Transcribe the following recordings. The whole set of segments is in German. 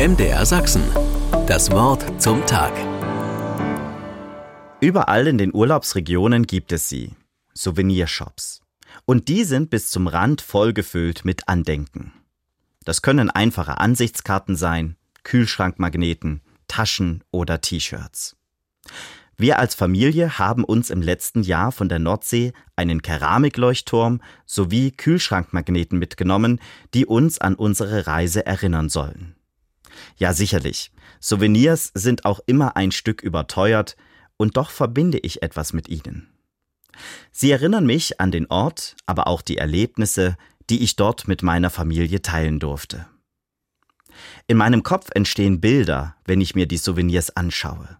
MDR Sachsen. Das Wort zum Tag. Überall in den Urlaubsregionen gibt es sie. Souvenirshops. Und die sind bis zum Rand vollgefüllt mit Andenken. Das können einfache Ansichtskarten sein, Kühlschrankmagneten, Taschen oder T-Shirts. Wir als Familie haben uns im letzten Jahr von der Nordsee einen Keramikleuchtturm sowie Kühlschrankmagneten mitgenommen, die uns an unsere Reise erinnern sollen. Ja, sicherlich. Souvenirs sind auch immer ein Stück überteuert, und doch verbinde ich etwas mit ihnen. Sie erinnern mich an den Ort, aber auch die Erlebnisse, die ich dort mit meiner Familie teilen durfte. In meinem Kopf entstehen Bilder, wenn ich mir die Souvenirs anschaue.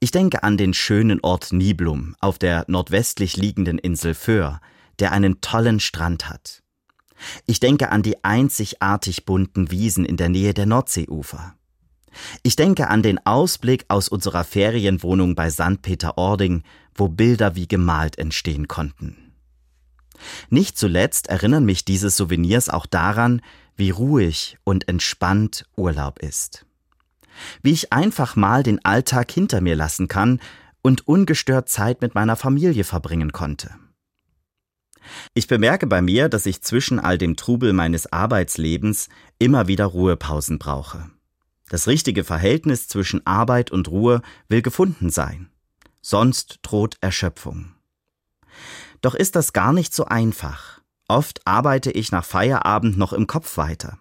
Ich denke an den schönen Ort Niblum auf der nordwestlich liegenden Insel Föhr, der einen tollen Strand hat. Ich denke an die einzigartig bunten Wiesen in der Nähe der Nordseeufer. Ich denke an den Ausblick aus unserer Ferienwohnung bei St. Peter-Ording, wo Bilder wie gemalt entstehen konnten. Nicht zuletzt erinnern mich diese Souvenirs auch daran, wie ruhig und entspannt Urlaub ist wie ich einfach mal den Alltag hinter mir lassen kann und ungestört Zeit mit meiner Familie verbringen konnte. Ich bemerke bei mir, dass ich zwischen all dem Trubel meines Arbeitslebens immer wieder Ruhepausen brauche. Das richtige Verhältnis zwischen Arbeit und Ruhe will gefunden sein. Sonst droht Erschöpfung. Doch ist das gar nicht so einfach. Oft arbeite ich nach Feierabend noch im Kopf weiter.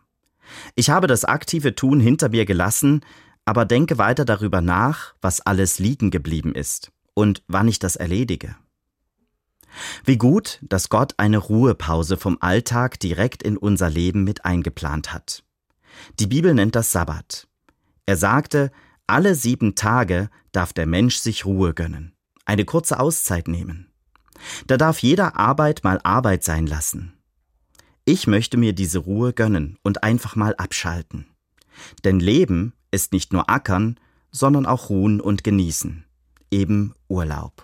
Ich habe das aktive Tun hinter mir gelassen, aber denke weiter darüber nach, was alles liegen geblieben ist und wann ich das erledige. Wie gut, dass Gott eine Ruhepause vom Alltag direkt in unser Leben mit eingeplant hat. Die Bibel nennt das Sabbat. Er sagte, alle sieben Tage darf der Mensch sich Ruhe gönnen, eine kurze Auszeit nehmen. Da darf jeder Arbeit mal Arbeit sein lassen. Ich möchte mir diese Ruhe gönnen und einfach mal abschalten. Denn Leben ist nicht nur Ackern, sondern auch Ruhen und Genießen. Eben Urlaub.